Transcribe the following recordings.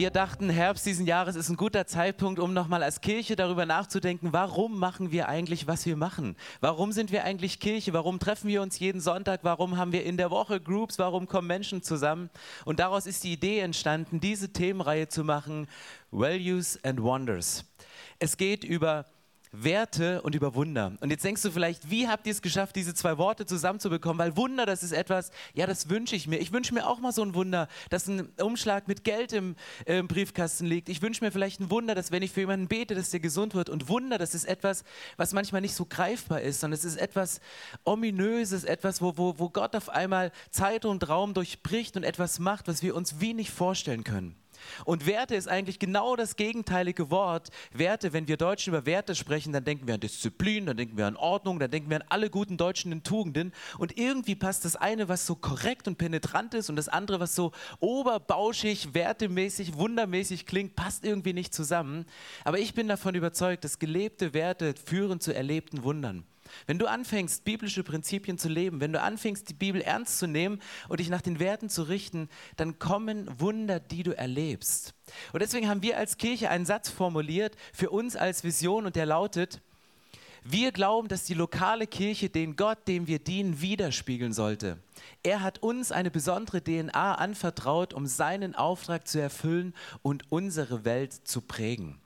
Wir dachten, Herbst diesen Jahres ist ein guter Zeitpunkt, um nochmal als Kirche darüber nachzudenken, warum machen wir eigentlich, was wir machen? Warum sind wir eigentlich Kirche? Warum treffen wir uns jeden Sonntag? Warum haben wir in der Woche Groups? Warum kommen Menschen zusammen? Und daraus ist die Idee entstanden, diese Themenreihe zu machen, Values and Wonders. Es geht über Werte und über Wunder. Und jetzt denkst du vielleicht, wie habt ihr es geschafft, diese zwei Worte zusammenzubekommen? Weil Wunder, das ist etwas, ja, das wünsche ich mir. Ich wünsche mir auch mal so ein Wunder, dass ein Umschlag mit Geld im, äh, im Briefkasten liegt. Ich wünsche mir vielleicht ein Wunder, dass wenn ich für jemanden bete, dass der gesund wird. Und Wunder, das ist etwas, was manchmal nicht so greifbar ist, sondern es ist etwas Ominöses, etwas, wo, wo, wo Gott auf einmal Zeit und Raum durchbricht und etwas macht, was wir uns wenig vorstellen können. Und Werte ist eigentlich genau das gegenteilige Wort. Werte, wenn wir Deutschen über Werte sprechen, dann denken wir an Disziplin, dann denken wir an Ordnung, dann denken wir an alle guten deutschen Tugenden. Und irgendwie passt das eine, was so korrekt und penetrant ist, und das andere, was so oberbauschig, wertemäßig, wundermäßig klingt, passt irgendwie nicht zusammen. Aber ich bin davon überzeugt, dass gelebte Werte führen zu erlebten Wundern. Wenn du anfängst, biblische Prinzipien zu leben, wenn du anfängst, die Bibel ernst zu nehmen und dich nach den Werten zu richten, dann kommen Wunder, die du erlebst. Und deswegen haben wir als Kirche einen Satz formuliert für uns als Vision und der lautet, wir glauben, dass die lokale Kirche den Gott, dem wir dienen, widerspiegeln sollte. Er hat uns eine besondere DNA anvertraut, um seinen Auftrag zu erfüllen und unsere Welt zu prägen.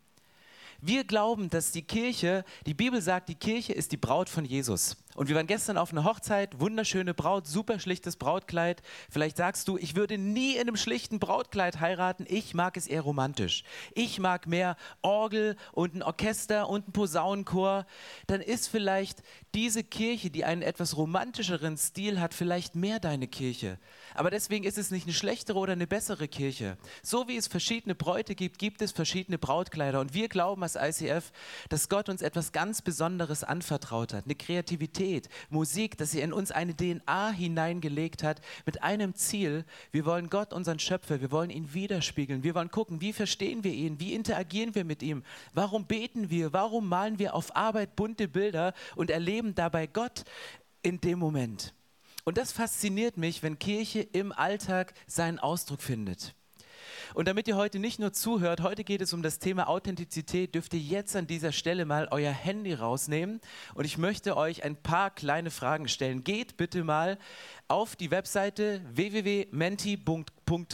Wir glauben, dass die Kirche, die Bibel sagt, die Kirche ist die Braut von Jesus. Und wir waren gestern auf einer Hochzeit, wunderschöne Braut, super schlichtes Brautkleid. Vielleicht sagst du, ich würde nie in einem schlichten Brautkleid heiraten. Ich mag es eher romantisch. Ich mag mehr Orgel und ein Orchester und ein Posaunenchor. Dann ist vielleicht diese Kirche, die einen etwas romantischeren Stil hat, vielleicht mehr deine Kirche. Aber deswegen ist es nicht eine schlechtere oder eine bessere Kirche. So wie es verschiedene Bräute gibt, gibt es verschiedene Brautkleider. Und wir glauben als ICF, dass Gott uns etwas ganz Besonderes anvertraut hat. Eine Kreativität Kreativität, Musik, dass er in uns eine DNA hineingelegt hat mit einem Ziel. Wir wollen Gott, unseren Schöpfer, wir wollen ihn widerspiegeln. Wir wollen gucken, wie verstehen wir ihn, wie interagieren wir mit ihm, warum beten wir, warum malen wir auf Arbeit bunte Bilder und erleben dabei Gott in dem Moment. Und das fasziniert mich, wenn Kirche im Alltag seinen Ausdruck findet. Und damit ihr heute nicht nur zuhört, heute geht es um das Thema Authentizität, dürft ihr jetzt an dieser Stelle mal euer Handy rausnehmen und ich möchte euch ein paar kleine Fragen stellen. Geht bitte mal auf die Webseite www.menti.com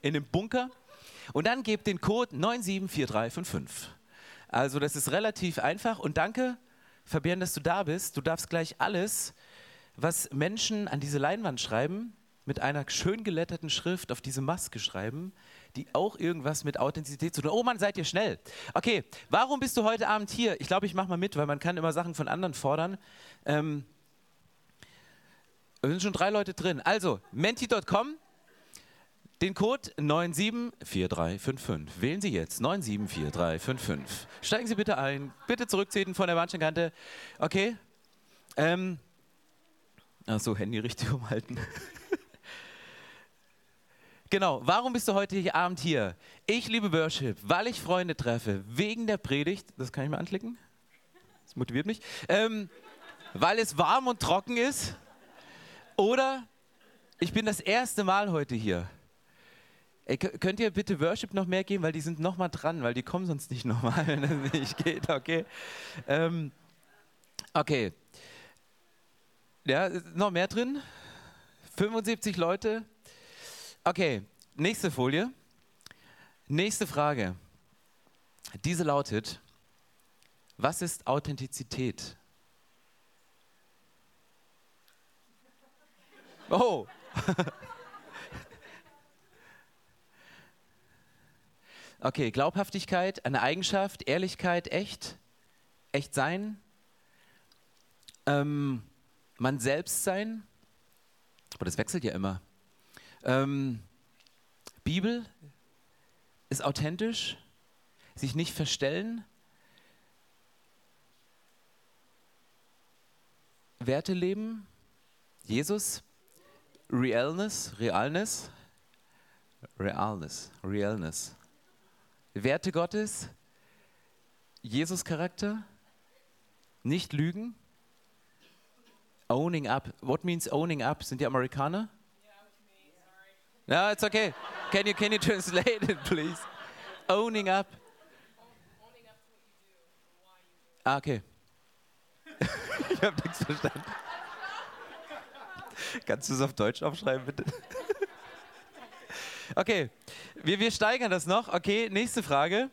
in den Bunker und dann gebt den Code 974355. Also das ist relativ einfach und danke, Fabian, dass du da bist. Du darfst gleich alles, was Menschen an diese Leinwand schreiben, mit einer schön geletterten Schrift auf diese Maske schreiben, die auch irgendwas mit Authentizität zu tun. Oh Mann, seid ihr schnell. Okay, warum bist du heute Abend hier? Ich glaube, ich mache mal mit, weil man kann immer Sachen von anderen fordern. Ähm, sind schon drei Leute drin. Also, menti.com, den Code 974355. Wählen Sie jetzt 974355. Steigen Sie bitte ein. Bitte zurückziehen von der Bahnsteinkante. Okay. Ähm, Achso, Handy richtig umhalten. Genau, warum bist du heute Abend hier? Ich liebe Worship, weil ich Freunde treffe, wegen der Predigt, das kann ich mal anklicken, das motiviert mich, ähm, weil es warm und trocken ist oder ich bin das erste Mal heute hier. Ey, könnt ihr bitte Worship noch mehr geben, weil die sind noch mal dran, weil die kommen sonst nicht nochmal, wenn das nicht geht, okay? Ähm, okay. Ja, noch mehr drin? 75 Leute? Okay, nächste Folie. Nächste Frage. Diese lautet, was ist Authentizität? Oh. Okay, Glaubhaftigkeit, eine Eigenschaft, Ehrlichkeit, echt, echt sein, ähm, man selbst sein, aber das wechselt ja immer. Ähm, Bibel ist authentisch, sich nicht verstellen. Werte leben, Jesus, Realness, Realness, Realness, Realness. Werte Gottes, Jesus-Charakter, nicht lügen, owning up. What means owning up? Sind die Amerikaner? No, it's okay. Can you can you translate it, please? Owning up. Ah, okay. ich habe nichts verstanden. Kannst du es auf Deutsch aufschreiben, bitte? okay, wir, wir steigern das noch. Okay, nächste Frage.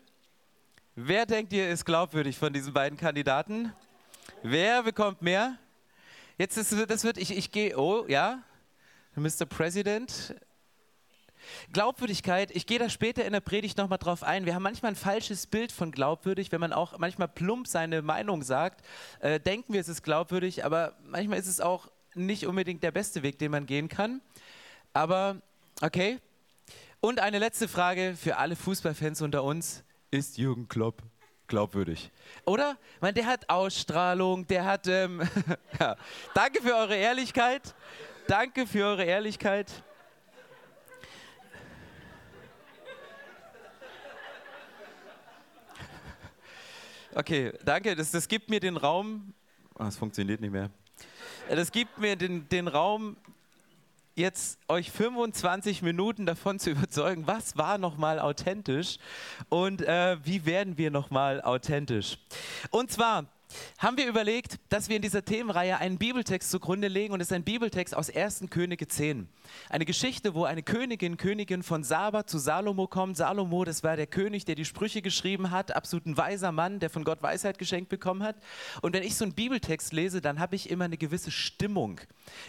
Wer denkt ihr ist glaubwürdig von diesen beiden Kandidaten? Wer bekommt mehr? Jetzt ist das wird ich ich gehe oh ja Mr. President Glaubwürdigkeit, ich gehe da später in der Predigt nochmal drauf ein. Wir haben manchmal ein falsches Bild von glaubwürdig, wenn man auch manchmal plump seine Meinung sagt, äh, denken wir, es ist glaubwürdig, aber manchmal ist es auch nicht unbedingt der beste Weg, den man gehen kann. Aber okay. Und eine letzte Frage für alle Fußballfans unter uns: Ist Jürgen Klopp glaubwürdig? Oder? Man, der hat Ausstrahlung, der hat. Ähm, ja. Danke für eure Ehrlichkeit. Danke für eure Ehrlichkeit. Okay, danke. Das, das gibt mir den Raum. Oh, das funktioniert nicht mehr. Das gibt mir den, den Raum, jetzt euch 25 Minuten davon zu überzeugen, was war nochmal authentisch und äh, wie werden wir nochmal authentisch. Und zwar haben wir überlegt, dass wir in dieser Themenreihe einen Bibeltext zugrunde legen und es ist ein Bibeltext aus 1. Könige 10. Eine Geschichte, wo eine Königin, Königin von Saba zu Salomo kommt. Salomo, das war der König, der die Sprüche geschrieben hat, absolut ein weiser Mann, der von Gott Weisheit geschenkt bekommen hat. Und wenn ich so einen Bibeltext lese, dann habe ich immer eine gewisse Stimmung.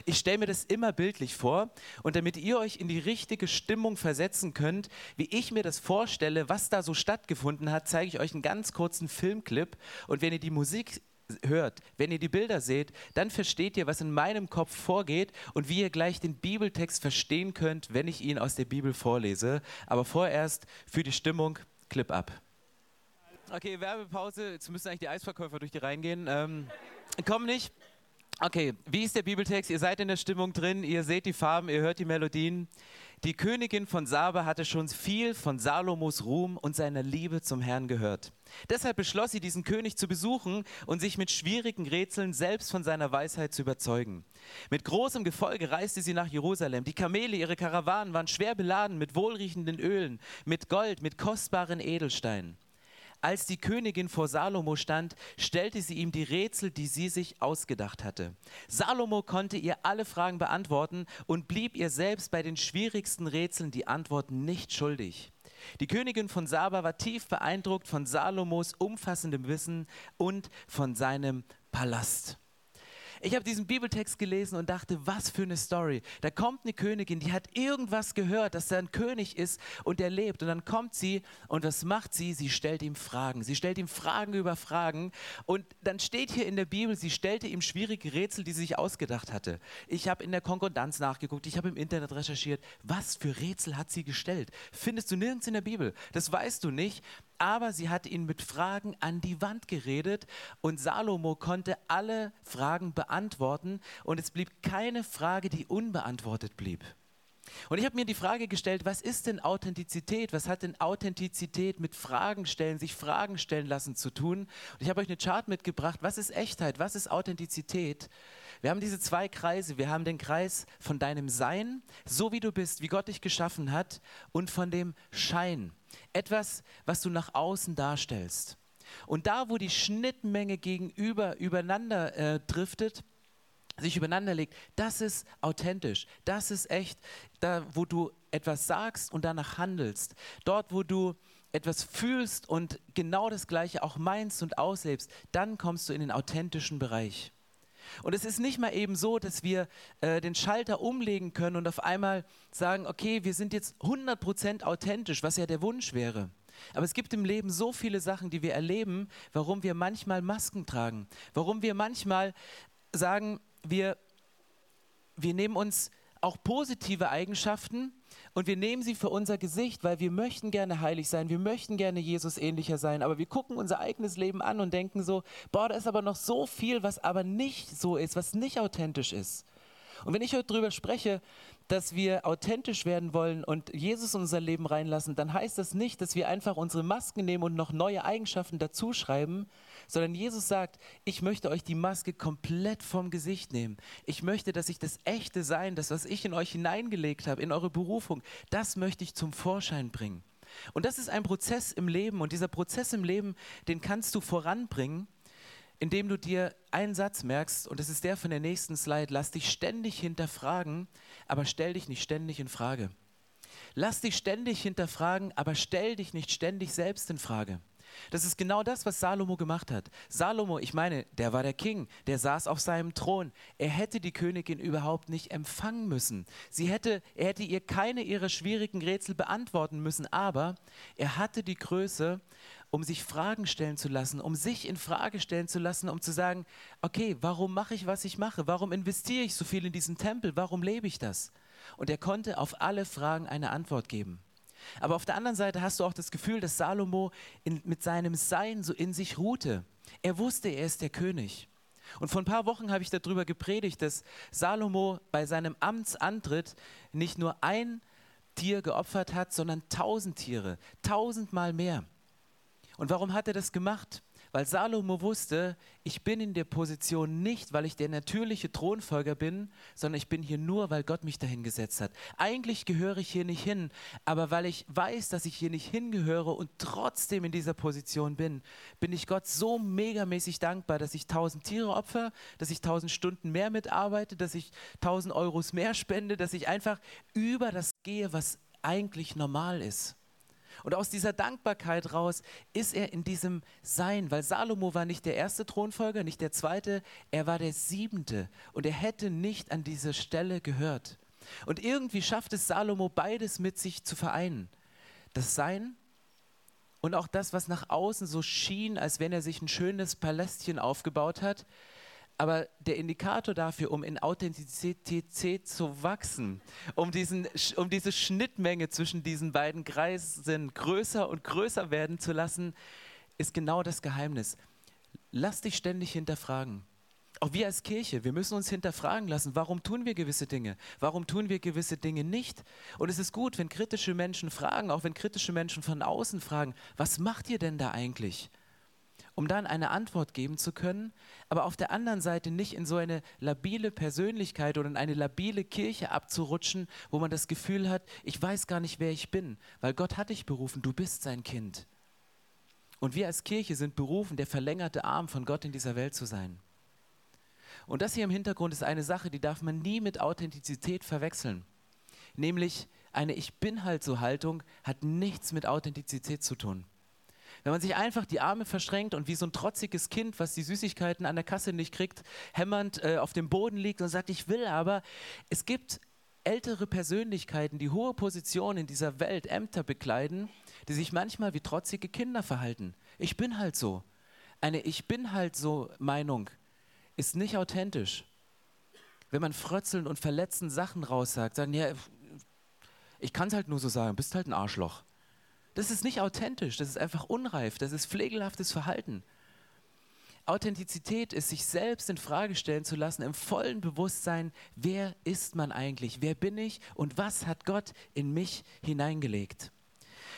Ich stelle mir das immer bildlich vor und damit ihr euch in die richtige Stimmung versetzen könnt, wie ich mir das vorstelle, was da so stattgefunden hat, zeige ich euch einen ganz kurzen Filmclip und wenn ihr die Musik hört, wenn ihr die Bilder seht, dann versteht ihr, was in meinem Kopf vorgeht und wie ihr gleich den Bibeltext verstehen könnt, wenn ich ihn aus der Bibel vorlese. Aber vorerst für die Stimmung, Clip ab. Okay, Werbepause. Jetzt müssen eigentlich die Eisverkäufer durch die Reihen gehen. Ähm, komm nicht. Okay, wie ist der Bibeltext? Ihr seid in der Stimmung drin, ihr seht die Farben, ihr hört die Melodien. Die Königin von Saba hatte schon viel von Salomos Ruhm und seiner Liebe zum Herrn gehört. Deshalb beschloss sie, diesen König zu besuchen und sich mit schwierigen Rätseln selbst von seiner Weisheit zu überzeugen. Mit großem Gefolge reiste sie nach Jerusalem. Die Kamele, ihre Karawanen waren schwer beladen mit wohlriechenden Ölen, mit Gold, mit kostbaren Edelsteinen. Als die Königin vor Salomo stand, stellte sie ihm die Rätsel, die sie sich ausgedacht hatte. Salomo konnte ihr alle Fragen beantworten und blieb ihr selbst bei den schwierigsten Rätseln die Antworten nicht schuldig. Die Königin von Saba war tief beeindruckt von Salomos umfassendem Wissen und von seinem Palast. Ich habe diesen Bibeltext gelesen und dachte, was für eine Story. Da kommt eine Königin, die hat irgendwas gehört, dass da ein König ist und der lebt. Und dann kommt sie und was macht sie? Sie stellt ihm Fragen. Sie stellt ihm Fragen über Fragen. Und dann steht hier in der Bibel, sie stellte ihm schwierige Rätsel, die sie sich ausgedacht hatte. Ich habe in der Konkordanz nachgeguckt, ich habe im Internet recherchiert. Was für Rätsel hat sie gestellt? Findest du nirgends in der Bibel. Das weißt du nicht aber sie hat ihn mit Fragen an die Wand geredet und Salomo konnte alle Fragen beantworten und es blieb keine Frage, die unbeantwortet blieb. Und ich habe mir die Frage gestellt, was ist denn Authentizität? Was hat denn Authentizität mit Fragen stellen, sich Fragen stellen lassen zu tun? Und ich habe euch eine Chart mitgebracht. Was ist Echtheit? Was ist Authentizität? Wir haben diese zwei Kreise. Wir haben den Kreis von deinem Sein, so wie du bist, wie Gott dich geschaffen hat, und von dem Schein. Etwas, was du nach außen darstellst. Und da, wo die Schnittmenge gegenüber übereinander äh, driftet, sich übereinander legt, das ist authentisch, das ist echt, da wo du etwas sagst und danach handelst, dort wo du etwas fühlst und genau das gleiche auch meinst und auslebst, dann kommst du in den authentischen Bereich. Und es ist nicht mal eben so, dass wir äh, den Schalter umlegen können und auf einmal sagen, okay, wir sind jetzt 100% authentisch, was ja der Wunsch wäre. Aber es gibt im Leben so viele Sachen, die wir erleben, warum wir manchmal Masken tragen, warum wir manchmal sagen, wir, wir nehmen uns auch positive Eigenschaften und wir nehmen sie für unser Gesicht, weil wir möchten gerne heilig sein, wir möchten gerne Jesus ähnlicher sein, aber wir gucken unser eigenes Leben an und denken so, boah, da ist aber noch so viel, was aber nicht so ist, was nicht authentisch ist. Und wenn ich heute darüber spreche, dass wir authentisch werden wollen und Jesus in unser Leben reinlassen, dann heißt das nicht, dass wir einfach unsere Masken nehmen und noch neue Eigenschaften dazuschreiben, sondern Jesus sagt, ich möchte euch die Maske komplett vom Gesicht nehmen. Ich möchte, dass ich das echte Sein, das, was ich in euch hineingelegt habe, in eure Berufung, das möchte ich zum Vorschein bringen. Und das ist ein Prozess im Leben und dieser Prozess im Leben, den kannst du voranbringen, indem du dir einen Satz merkst, und das ist der von der nächsten Slide, lass dich ständig hinterfragen, aber stell dich nicht ständig in Frage. Lass dich ständig hinterfragen, aber stell dich nicht ständig selbst in Frage. Das ist genau das, was Salomo gemacht hat. Salomo, ich meine, der war der King, der saß auf seinem Thron. Er hätte die Königin überhaupt nicht empfangen müssen. Sie hätte, er hätte ihr keine ihrer schwierigen Rätsel beantworten müssen, aber er hatte die Größe, um sich Fragen stellen zu lassen, um sich in Frage stellen zu lassen, um zu sagen, okay, warum mache ich, was ich mache? Warum investiere ich so viel in diesen Tempel? Warum lebe ich das? Und er konnte auf alle Fragen eine Antwort geben. Aber auf der anderen Seite hast du auch das Gefühl, dass Salomo in, mit seinem Sein so in sich ruhte. Er wusste, er ist der König. Und vor ein paar Wochen habe ich darüber gepredigt, dass Salomo bei seinem Amtsantritt nicht nur ein Tier geopfert hat, sondern tausend Tiere, tausendmal mehr. Und warum hat er das gemacht? Weil Salomo wusste, ich bin in der Position nicht, weil ich der natürliche Thronfolger bin, sondern ich bin hier nur, weil Gott mich dahin gesetzt hat. Eigentlich gehöre ich hier nicht hin, aber weil ich weiß, dass ich hier nicht hingehöre und trotzdem in dieser Position bin, bin ich Gott so megamäßig dankbar, dass ich tausend Tiere opfer, dass ich tausend Stunden mehr mitarbeite, dass ich tausend Euros mehr spende, dass ich einfach über das gehe, was eigentlich normal ist. Und aus dieser Dankbarkeit raus ist er in diesem Sein, weil Salomo war nicht der erste Thronfolger, nicht der zweite, er war der siebente und er hätte nicht an diese Stelle gehört. Und irgendwie schafft es Salomo beides mit sich zu vereinen. Das Sein und auch das, was nach außen so schien, als wenn er sich ein schönes Palästchen aufgebaut hat, aber der Indikator dafür, um in Authentizität zu wachsen, um, diesen, um diese Schnittmenge zwischen diesen beiden Kreisen größer und größer werden zu lassen, ist genau das Geheimnis. Lass dich ständig hinterfragen. Auch wir als Kirche, wir müssen uns hinterfragen lassen, warum tun wir gewisse Dinge? Warum tun wir gewisse Dinge nicht? Und es ist gut, wenn kritische Menschen fragen, auch wenn kritische Menschen von außen fragen, was macht ihr denn da eigentlich? Um dann eine Antwort geben zu können, aber auf der anderen Seite nicht in so eine labile Persönlichkeit oder in eine labile Kirche abzurutschen, wo man das Gefühl hat, ich weiß gar nicht, wer ich bin, weil Gott hat dich berufen, du bist sein Kind. Und wir als Kirche sind berufen, der verlängerte Arm von Gott in dieser Welt zu sein. Und das hier im Hintergrund ist eine Sache, die darf man nie mit Authentizität verwechseln. Nämlich eine Ich bin halt so Haltung hat nichts mit Authentizität zu tun. Wenn man sich einfach die Arme verschränkt und wie so ein trotziges Kind, was die Süßigkeiten an der Kasse nicht kriegt, hämmernd äh, auf dem Boden liegt und sagt, ich will aber. Es gibt ältere Persönlichkeiten, die hohe Positionen in dieser Welt, Ämter bekleiden, die sich manchmal wie trotzige Kinder verhalten. Ich bin halt so. Eine Ich bin halt so Meinung ist nicht authentisch. Wenn man frötzeln und verletzend Sachen raussagt, sagen, ja, ich kann es halt nur so sagen, bist halt ein Arschloch. Das ist nicht authentisch, das ist einfach unreif, das ist pflegelhaftes Verhalten. Authentizität ist, sich selbst in Frage stellen zu lassen, im vollen Bewusstsein, wer ist man eigentlich, wer bin ich und was hat Gott in mich hineingelegt.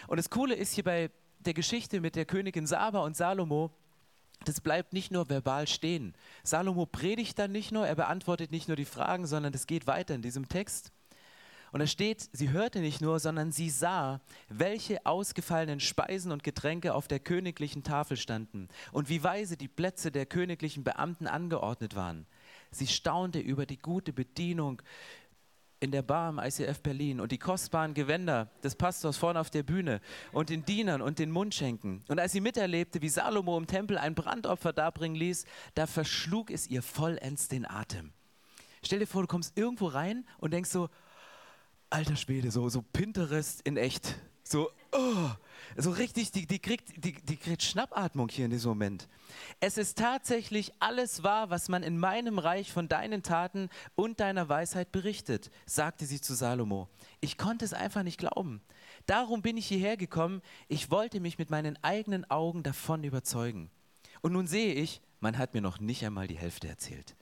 Und das Coole ist hier bei der Geschichte mit der Königin Saba und Salomo, das bleibt nicht nur verbal stehen. Salomo predigt dann nicht nur, er beantwortet nicht nur die Fragen, sondern es geht weiter in diesem Text. Und da steht, sie hörte nicht nur, sondern sie sah, welche ausgefallenen Speisen und Getränke auf der königlichen Tafel standen und wie weise die Plätze der königlichen Beamten angeordnet waren. Sie staunte über die gute Bedienung in der Bar im ICF Berlin und die kostbaren Gewänder des Pastors vorne auf der Bühne und den Dienern und den Mundschenken. Und als sie miterlebte, wie Salomo im Tempel ein Brandopfer darbringen ließ, da verschlug es ihr vollends den Atem. Stell dir vor, du kommst irgendwo rein und denkst so, alter Schwede, so, so Pinterest in echt. So, oh, So richtig, die, die, kriegt, die, die kriegt Schnappatmung hier in diesem Moment. Es ist tatsächlich alles wahr, was man in meinem Reich von deinen Taten und deiner Weisheit berichtet, sagte sie zu Salomo. Ich konnte es einfach nicht glauben. Darum bin ich hierher gekommen. Ich wollte mich mit meinen eigenen Augen davon überzeugen. Und nun sehe ich, man hat mir noch nicht einmal die Hälfte erzählt.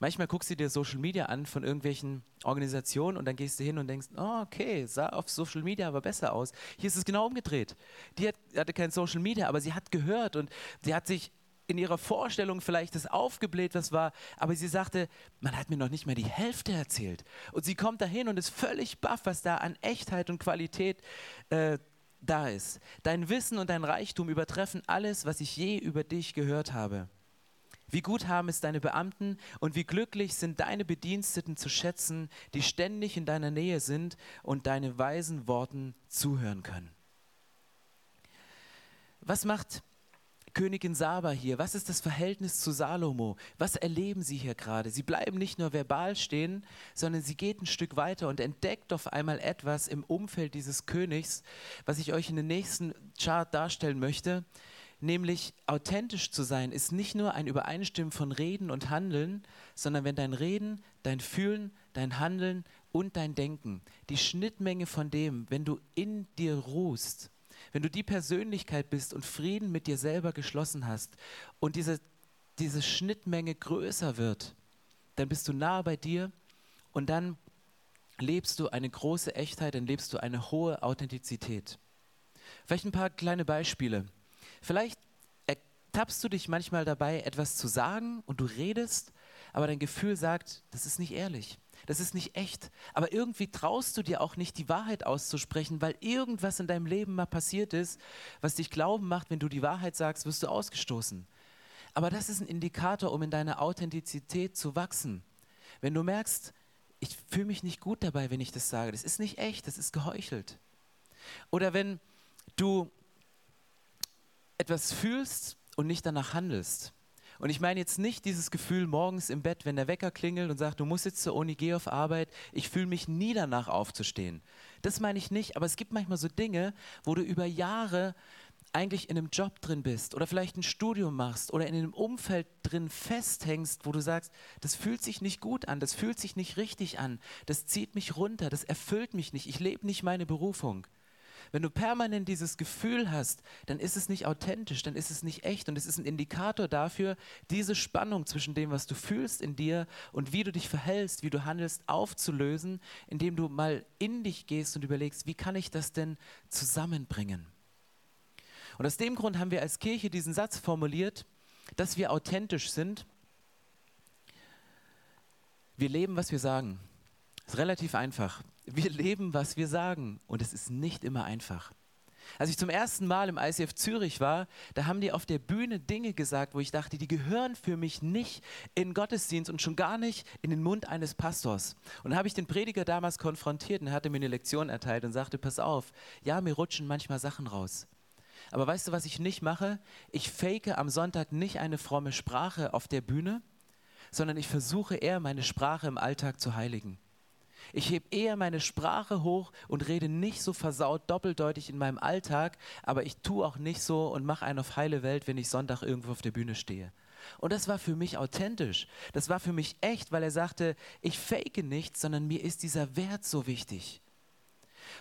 Manchmal guckst du dir Social Media an von irgendwelchen Organisationen und dann gehst du hin und denkst, oh, okay, sah auf Social Media aber besser aus. Hier ist es genau umgedreht. Die hat, hatte kein Social Media, aber sie hat gehört und sie hat sich in ihrer Vorstellung vielleicht das aufgebläht, was war, aber sie sagte, man hat mir noch nicht mal die Hälfte erzählt. Und sie kommt dahin und ist völlig baff, was da an Echtheit und Qualität äh, da ist. Dein Wissen und dein Reichtum übertreffen alles, was ich je über dich gehört habe. Wie gut haben es deine Beamten und wie glücklich sind deine Bediensteten zu schätzen, die ständig in deiner Nähe sind und deine weisen Worten zuhören können. Was macht Königin Saba hier? Was ist das Verhältnis zu Salomo? Was erleben sie hier gerade? Sie bleiben nicht nur verbal stehen, sondern sie geht ein Stück weiter und entdeckt auf einmal etwas im Umfeld dieses Königs, was ich euch in den nächsten Chart darstellen möchte. Nämlich authentisch zu sein ist nicht nur ein Übereinstimmen von Reden und Handeln, sondern wenn dein Reden, dein Fühlen, dein Handeln und dein Denken, die Schnittmenge von dem, wenn du in dir ruhst, wenn du die Persönlichkeit bist und Frieden mit dir selber geschlossen hast und diese, diese Schnittmenge größer wird, dann bist du nah bei dir und dann lebst du eine große Echtheit, dann lebst du eine hohe Authentizität. Vielleicht ein paar kleine Beispiele. Vielleicht ertappst du dich manchmal dabei, etwas zu sagen und du redest, aber dein Gefühl sagt, das ist nicht ehrlich, das ist nicht echt. Aber irgendwie traust du dir auch nicht, die Wahrheit auszusprechen, weil irgendwas in deinem Leben mal passiert ist, was dich glauben macht, wenn du die Wahrheit sagst, wirst du ausgestoßen. Aber das ist ein Indikator, um in deiner Authentizität zu wachsen. Wenn du merkst, ich fühle mich nicht gut dabei, wenn ich das sage, das ist nicht echt, das ist geheuchelt. Oder wenn du etwas fühlst und nicht danach handelst. Und ich meine jetzt nicht dieses Gefühl morgens im Bett, wenn der Wecker klingelt und sagt, du musst jetzt zur Uni, geh auf Arbeit, ich fühle mich nie danach aufzustehen. Das meine ich nicht, aber es gibt manchmal so Dinge, wo du über Jahre eigentlich in einem Job drin bist oder vielleicht ein Studium machst oder in einem Umfeld drin festhängst, wo du sagst, das fühlt sich nicht gut an, das fühlt sich nicht richtig an, das zieht mich runter, das erfüllt mich nicht, ich lebe nicht meine Berufung. Wenn du permanent dieses Gefühl hast, dann ist es nicht authentisch, dann ist es nicht echt und es ist ein Indikator dafür, diese Spannung zwischen dem, was du fühlst in dir und wie du dich verhältst, wie du handelst, aufzulösen, indem du mal in dich gehst und überlegst, wie kann ich das denn zusammenbringen? Und aus dem Grund haben wir als Kirche diesen Satz formuliert, dass wir authentisch sind. Wir leben, was wir sagen. Ist relativ einfach. Wir leben, was wir sagen und es ist nicht immer einfach. Als ich zum ersten Mal im ICF Zürich war, da haben die auf der Bühne Dinge gesagt, wo ich dachte, die gehören für mich nicht in Gottesdienst und schon gar nicht in den Mund eines Pastors. Und da habe ich den Prediger damals konfrontiert und er hatte mir eine Lektion erteilt und sagte, pass auf, ja, mir rutschen manchmal Sachen raus. Aber weißt du, was ich nicht mache? Ich fake am Sonntag nicht eine fromme Sprache auf der Bühne, sondern ich versuche eher meine Sprache im Alltag zu heiligen. Ich hebe eher meine Sprache hoch und rede nicht so versaut doppeldeutig in meinem Alltag, aber ich tue auch nicht so und mache einen auf heile Welt, wenn ich Sonntag irgendwo auf der Bühne stehe. Und das war für mich authentisch. Das war für mich echt, weil er sagte, ich fake nichts, sondern mir ist dieser Wert so wichtig.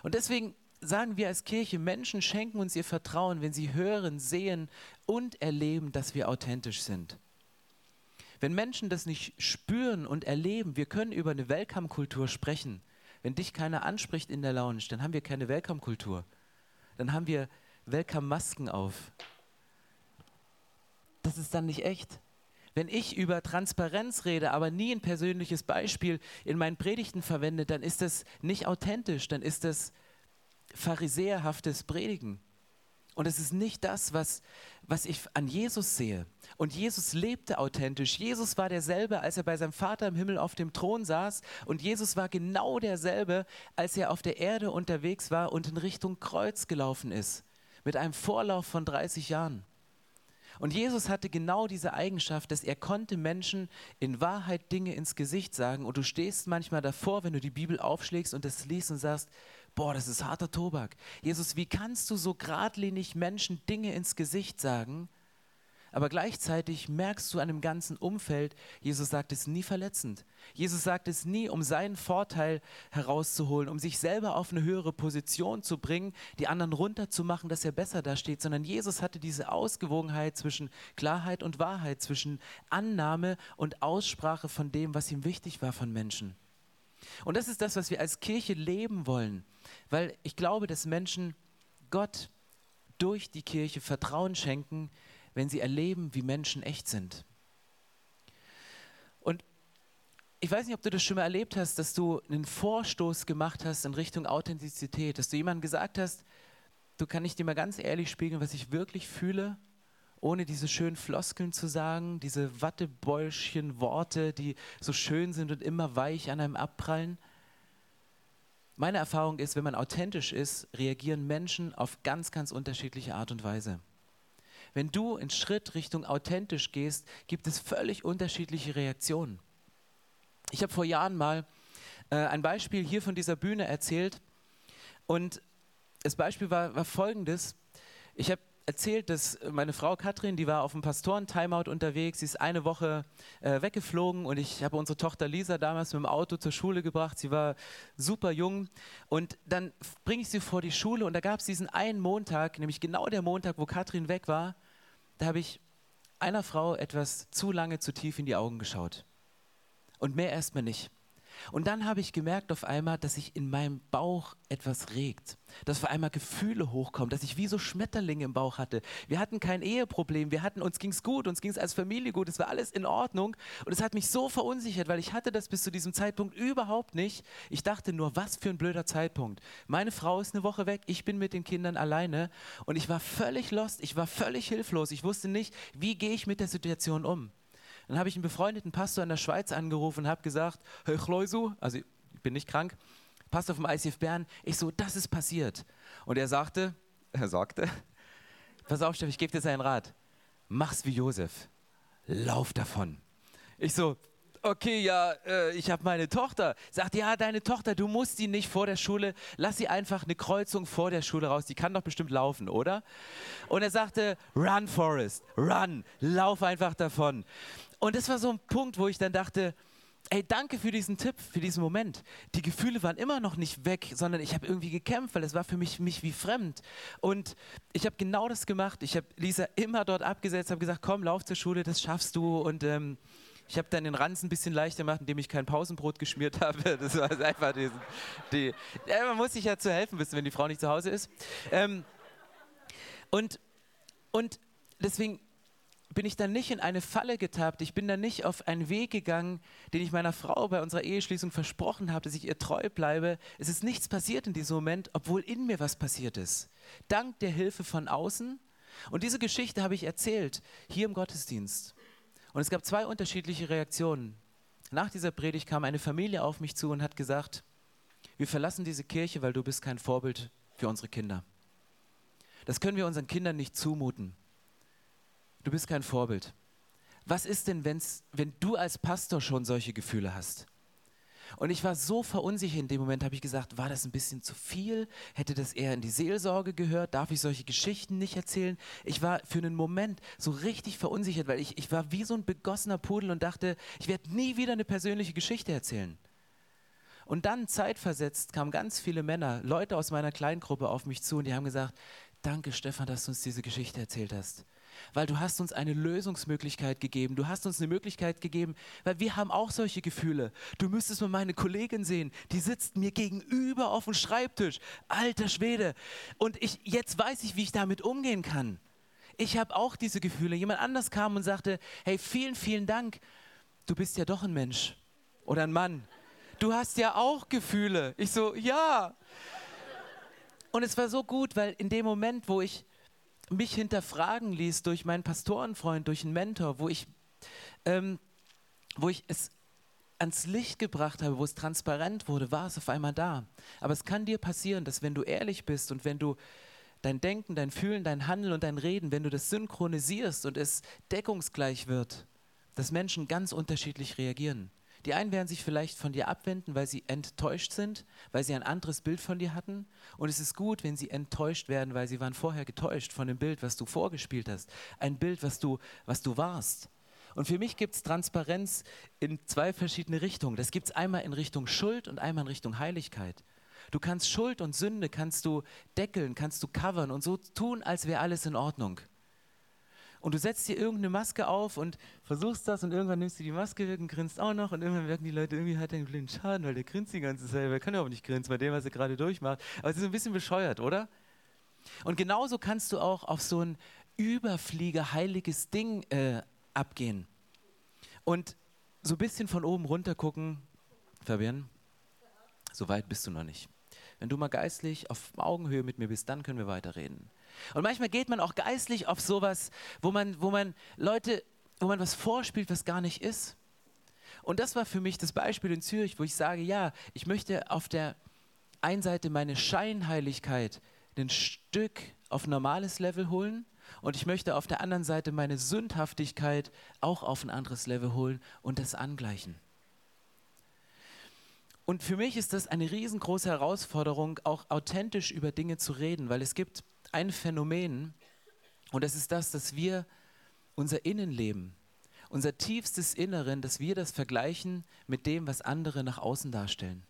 Und deswegen sagen wir als Kirche, Menschen schenken uns ihr Vertrauen, wenn sie hören, sehen und erleben, dass wir authentisch sind. Wenn Menschen das nicht spüren und erleben, wir können über eine Welcome-Kultur sprechen. Wenn dich keiner anspricht in der Lounge, dann haben wir keine Welcome-Kultur. Dann haben wir Welcome-Masken auf. Das ist dann nicht echt. Wenn ich über Transparenz rede, aber nie ein persönliches Beispiel in meinen Predigten verwende, dann ist das nicht authentisch, dann ist das pharisäerhaftes Predigen. Und es ist nicht das, was, was ich an Jesus sehe. Und Jesus lebte authentisch. Jesus war derselbe, als er bei seinem Vater im Himmel auf dem Thron saß. Und Jesus war genau derselbe, als er auf der Erde unterwegs war und in Richtung Kreuz gelaufen ist. Mit einem Vorlauf von 30 Jahren. Und Jesus hatte genau diese Eigenschaft, dass er konnte Menschen in Wahrheit Dinge ins Gesicht sagen. Und du stehst manchmal davor, wenn du die Bibel aufschlägst und das liest und sagst, boah, das ist harter Tobak. Jesus, wie kannst du so geradlinig Menschen Dinge ins Gesicht sagen? Aber gleichzeitig merkst du an dem ganzen Umfeld, Jesus sagt es nie verletzend. Jesus sagt es nie, um seinen Vorteil herauszuholen, um sich selber auf eine höhere Position zu bringen, die anderen runterzumachen, dass er besser dasteht, sondern Jesus hatte diese Ausgewogenheit zwischen Klarheit und Wahrheit, zwischen Annahme und Aussprache von dem, was ihm wichtig war von Menschen. Und das ist das, was wir als Kirche leben wollen, weil ich glaube, dass Menschen Gott durch die Kirche Vertrauen schenken, wenn sie erleben, wie Menschen echt sind. Und ich weiß nicht, ob du das schon mal erlebt hast, dass du einen Vorstoß gemacht hast in Richtung Authentizität, dass du jemandem gesagt hast, du kann ich dir mal ganz ehrlich spiegeln, was ich wirklich fühle, ohne diese schönen Floskeln zu sagen, diese Wattebäuschen Worte, die so schön sind und immer weich an einem abprallen. Meine Erfahrung ist, wenn man authentisch ist, reagieren Menschen auf ganz, ganz unterschiedliche Art und Weise. Wenn du einen Schritt Richtung authentisch gehst, gibt es völlig unterschiedliche Reaktionen. Ich habe vor Jahren mal äh, ein Beispiel hier von dieser Bühne erzählt und das Beispiel war, war folgendes. Ich habe erzählt, dass meine Frau Katrin, die war auf dem Pastoren-Timeout unterwegs, sie ist eine Woche äh, weggeflogen und ich habe unsere Tochter Lisa damals mit dem Auto zur Schule gebracht. Sie war super jung und dann bringe ich sie vor die Schule und da gab es diesen einen Montag, nämlich genau der Montag, wo Katrin weg war, da habe ich einer Frau etwas zu lange zu tief in die Augen geschaut und mehr erstmal nicht. Und dann habe ich gemerkt auf einmal, dass sich in meinem Bauch etwas regt, dass auf einmal Gefühle hochkommen, dass ich wie so Schmetterlinge im Bauch hatte. Wir hatten kein Eheproblem, wir hatten, uns ging es gut, uns ging es als Familie gut, es war alles in Ordnung. Und es hat mich so verunsichert, weil ich hatte das bis zu diesem Zeitpunkt überhaupt nicht. Ich dachte nur, was für ein blöder Zeitpunkt. Meine Frau ist eine Woche weg, ich bin mit den Kindern alleine und ich war völlig lost, ich war völlig hilflos. Ich wusste nicht, wie gehe ich mit der Situation um. Dann habe ich einen befreundeten Pastor in der Schweiz angerufen und habe gesagt, Herr Chleusu, also ich bin nicht krank, Pastor vom ICF Bern, ich so, das ist passiert. Und er sagte, er sagte, pass auf, Steff, ich gebe dir seinen Rat, mach's wie Josef, lauf davon. Ich so, okay, ja, äh, ich habe meine Tochter. Sagt, ja, deine Tochter, du musst sie nicht vor der Schule, lass sie einfach eine Kreuzung vor der Schule raus, die kann doch bestimmt laufen, oder? Und er sagte, run, Forrest, run, lauf einfach davon. Und das war so ein Punkt, wo ich dann dachte, ey, danke für diesen Tipp, für diesen Moment. Die Gefühle waren immer noch nicht weg, sondern ich habe irgendwie gekämpft, weil es war für mich, mich wie fremd. Und ich habe genau das gemacht. Ich habe Lisa immer dort abgesetzt, habe gesagt, komm, lauf zur Schule, das schaffst du. Und ähm, ich habe dann den Ranzen ein bisschen leichter gemacht, indem ich kein Pausenbrot geschmiert habe. Das war einfach diesen, die, ja, man muss sich ja zu helfen wissen, wenn die Frau nicht zu Hause ist. Ähm, und, und deswegen bin ich dann nicht in eine Falle getappt. Ich bin dann nicht auf einen Weg gegangen, den ich meiner Frau bei unserer Eheschließung versprochen habe, dass ich ihr treu bleibe. Es ist nichts passiert in diesem Moment, obwohl in mir was passiert ist. Dank der Hilfe von außen. Und diese Geschichte habe ich erzählt, hier im Gottesdienst. Und es gab zwei unterschiedliche Reaktionen. Nach dieser Predigt kam eine Familie auf mich zu und hat gesagt, wir verlassen diese Kirche, weil du bist kein Vorbild für unsere Kinder. Das können wir unseren Kindern nicht zumuten du bist kein Vorbild. Was ist denn, wenn's, wenn du als Pastor schon solche Gefühle hast? Und ich war so verunsichert in dem Moment, habe ich gesagt, war das ein bisschen zu viel? Hätte das eher in die Seelsorge gehört? Darf ich solche Geschichten nicht erzählen? Ich war für einen Moment so richtig verunsichert, weil ich, ich war wie so ein begossener Pudel und dachte, ich werde nie wieder eine persönliche Geschichte erzählen. Und dann zeitversetzt kamen ganz viele Männer, Leute aus meiner Kleingruppe auf mich zu und die haben gesagt, danke Stefan, dass du uns diese Geschichte erzählt hast weil du hast uns eine Lösungsmöglichkeit gegeben. Du hast uns eine Möglichkeit gegeben, weil wir haben auch solche Gefühle. Du müsstest mal meine Kollegin sehen, die sitzt mir gegenüber auf dem Schreibtisch. Alter Schwede. Und ich, jetzt weiß ich, wie ich damit umgehen kann. Ich habe auch diese Gefühle. Jemand anders kam und sagte, hey, vielen, vielen Dank. Du bist ja doch ein Mensch oder ein Mann. Du hast ja auch Gefühle. Ich so, ja. Und es war so gut, weil in dem Moment, wo ich mich hinterfragen ließ durch meinen Pastorenfreund, durch einen Mentor, wo ich, ähm, wo ich es ans Licht gebracht habe, wo es transparent wurde, war es auf einmal da. Aber es kann dir passieren, dass wenn du ehrlich bist und wenn du dein Denken, dein Fühlen, dein Handeln und dein Reden, wenn du das synchronisierst und es deckungsgleich wird, dass Menschen ganz unterschiedlich reagieren. Die einen werden sich vielleicht von dir abwenden, weil sie enttäuscht sind, weil sie ein anderes Bild von dir hatten. Und es ist gut, wenn sie enttäuscht werden, weil sie waren vorher getäuscht von dem Bild, was du vorgespielt hast. Ein Bild, was du, was du warst. Und für mich gibt es Transparenz in zwei verschiedene Richtungen. Das gibt es einmal in Richtung Schuld und einmal in Richtung Heiligkeit. Du kannst Schuld und Sünde kannst du deckeln, kannst du covern und so tun, als wäre alles in Ordnung und du setzt dir irgendeine Maske auf und versuchst das und irgendwann nimmst du die Maske weg und grinst auch noch und irgendwann merken die Leute, irgendwie hat er einen blinden Schaden, weil der grinst die ganze Zeit. Er kann ja auch nicht grinsen bei dem, was er gerade durchmacht. Aber es ist ein bisschen bescheuert, oder? Und genauso kannst du auch auf so ein Überflieger heiliges Ding äh, abgehen und so ein bisschen von oben runter gucken. Fabian, so weit bist du noch nicht. Wenn du mal geistlich auf Augenhöhe mit mir bist, dann können wir weiterreden. Und manchmal geht man auch geistlich auf sowas, wo man, wo man Leute, wo man was vorspielt, was gar nicht ist. Und das war für mich das Beispiel in Zürich, wo ich sage, ja, ich möchte auf der einen Seite meine Scheinheiligkeit ein Stück auf normales Level holen und ich möchte auf der anderen Seite meine Sündhaftigkeit auch auf ein anderes Level holen und das angleichen. Und für mich ist das eine riesengroße Herausforderung, auch authentisch über Dinge zu reden, weil es gibt ein Phänomen und das ist das, dass wir unser Innenleben, unser tiefstes Inneren, dass wir das vergleichen mit dem, was andere nach außen darstellen.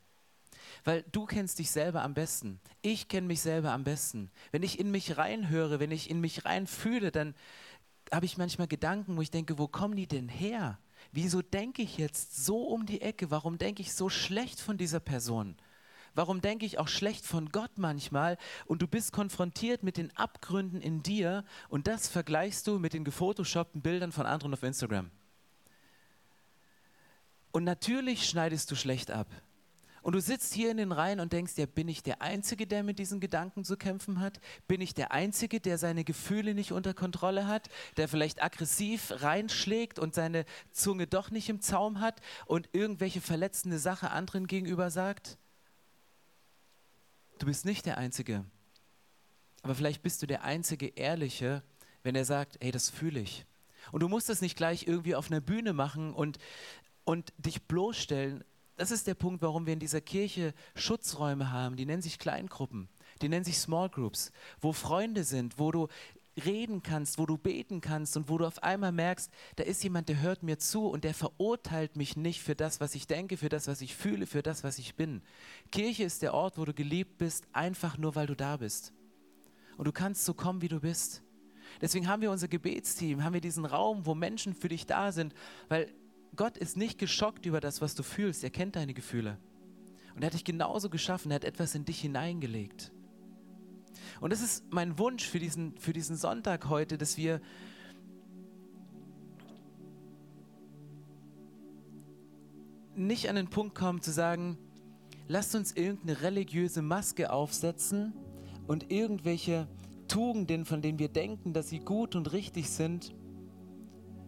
Weil du kennst dich selber am besten. Ich kenne mich selber am besten. Wenn ich in mich reinhöre, wenn ich in mich reinfühle, dann habe ich manchmal Gedanken, wo ich denke, wo kommen die denn her? Wieso denke ich jetzt so um die Ecke? Warum denke ich so schlecht von dieser Person? Warum denke ich auch schlecht von Gott manchmal? Und du bist konfrontiert mit den Abgründen in dir und das vergleichst du mit den gefotoshoppten Bildern von anderen auf Instagram. Und natürlich schneidest du schlecht ab. Und du sitzt hier in den Reihen und denkst, ja, bin ich der Einzige, der mit diesen Gedanken zu kämpfen hat? Bin ich der Einzige, der seine Gefühle nicht unter Kontrolle hat? Der vielleicht aggressiv reinschlägt und seine Zunge doch nicht im Zaum hat und irgendwelche verletzende Sache anderen gegenüber sagt? Du bist nicht der Einzige. Aber vielleicht bist du der einzige Ehrliche, wenn er sagt, hey, das fühle ich. Und du musst das nicht gleich irgendwie auf einer Bühne machen und, und dich bloßstellen. Das ist der Punkt, warum wir in dieser Kirche Schutzräume haben. Die nennen sich Kleingruppen. Die nennen sich Small Groups, wo Freunde sind, wo du reden kannst, wo du beten kannst und wo du auf einmal merkst, da ist jemand, der hört mir zu und der verurteilt mich nicht für das, was ich denke, für das, was ich fühle, für das, was ich bin. Kirche ist der Ort, wo du geliebt bist, einfach nur, weil du da bist. Und du kannst so kommen, wie du bist. Deswegen haben wir unser Gebetsteam, haben wir diesen Raum, wo Menschen für dich da sind, weil Gott ist nicht geschockt über das, was du fühlst. Er kennt deine Gefühle. Und er hat dich genauso geschaffen, er hat etwas in dich hineingelegt. Und das ist mein Wunsch für diesen, für diesen Sonntag heute, dass wir nicht an den Punkt kommen zu sagen, lasst uns irgendeine religiöse Maske aufsetzen und irgendwelche Tugenden, von denen wir denken, dass sie gut und richtig sind,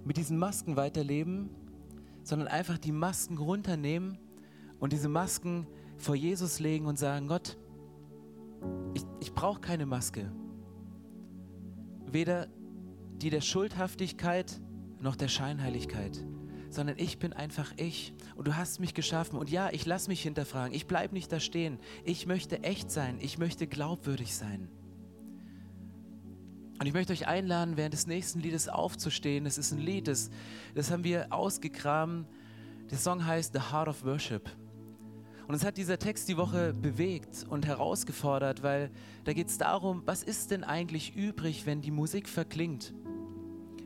mit diesen Masken weiterleben, sondern einfach die Masken runternehmen und diese Masken vor Jesus legen und sagen, Gott, ich, brauche keine Maske. Weder die der Schuldhaftigkeit noch der Scheinheiligkeit, sondern ich bin einfach ich und du hast mich geschaffen und ja, ich lasse mich hinterfragen, ich bleibe nicht da stehen, ich möchte echt sein, ich möchte glaubwürdig sein. Und ich möchte euch einladen, während des nächsten Liedes aufzustehen. Das ist ein Lied, das, das haben wir ausgegraben. Der Song heißt The Heart of Worship. Und es hat dieser Text die Woche bewegt und herausgefordert, weil da geht es darum, was ist denn eigentlich übrig, wenn die Musik verklingt?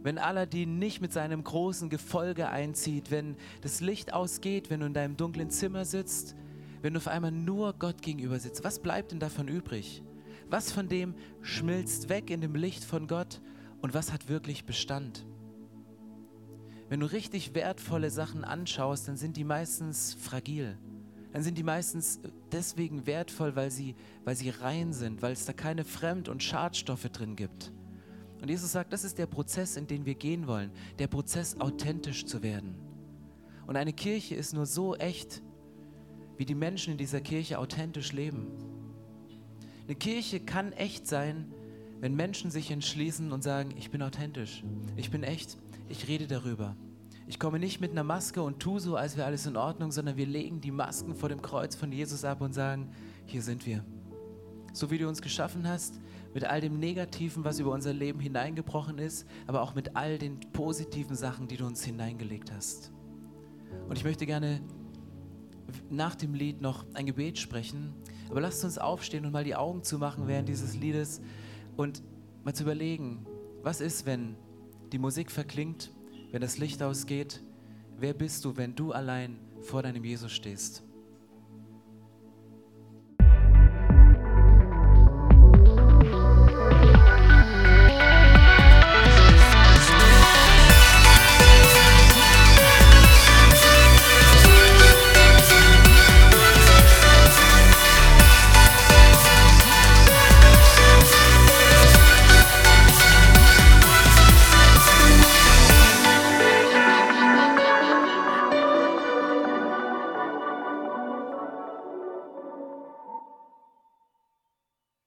Wenn Aladdin nicht mit seinem großen Gefolge einzieht, wenn das Licht ausgeht, wenn du in deinem dunklen Zimmer sitzt, wenn du auf einmal nur Gott gegenüber sitzt, was bleibt denn davon übrig? Was von dem schmilzt weg in dem Licht von Gott und was hat wirklich Bestand? Wenn du richtig wertvolle Sachen anschaust, dann sind die meistens fragil dann sind die meistens deswegen wertvoll, weil sie, weil sie rein sind, weil es da keine Fremd- und Schadstoffe drin gibt. Und Jesus sagt, das ist der Prozess, in den wir gehen wollen, der Prozess, authentisch zu werden. Und eine Kirche ist nur so echt, wie die Menschen in dieser Kirche authentisch leben. Eine Kirche kann echt sein, wenn Menschen sich entschließen und sagen, ich bin authentisch, ich bin echt, ich rede darüber. Ich komme nicht mit einer Maske und tu so, als wäre alles in Ordnung, sondern wir legen die Masken vor dem Kreuz von Jesus ab und sagen, hier sind wir. So wie du uns geschaffen hast, mit all dem Negativen, was über unser Leben hineingebrochen ist, aber auch mit all den positiven Sachen, die du uns hineingelegt hast. Und ich möchte gerne nach dem Lied noch ein Gebet sprechen, aber lasst uns aufstehen und mal die Augen zumachen während dieses Liedes und mal zu überlegen, was ist, wenn die Musik verklingt, wenn das Licht ausgeht? Wer bist du, wenn du allein vor deinem Jesus stehst?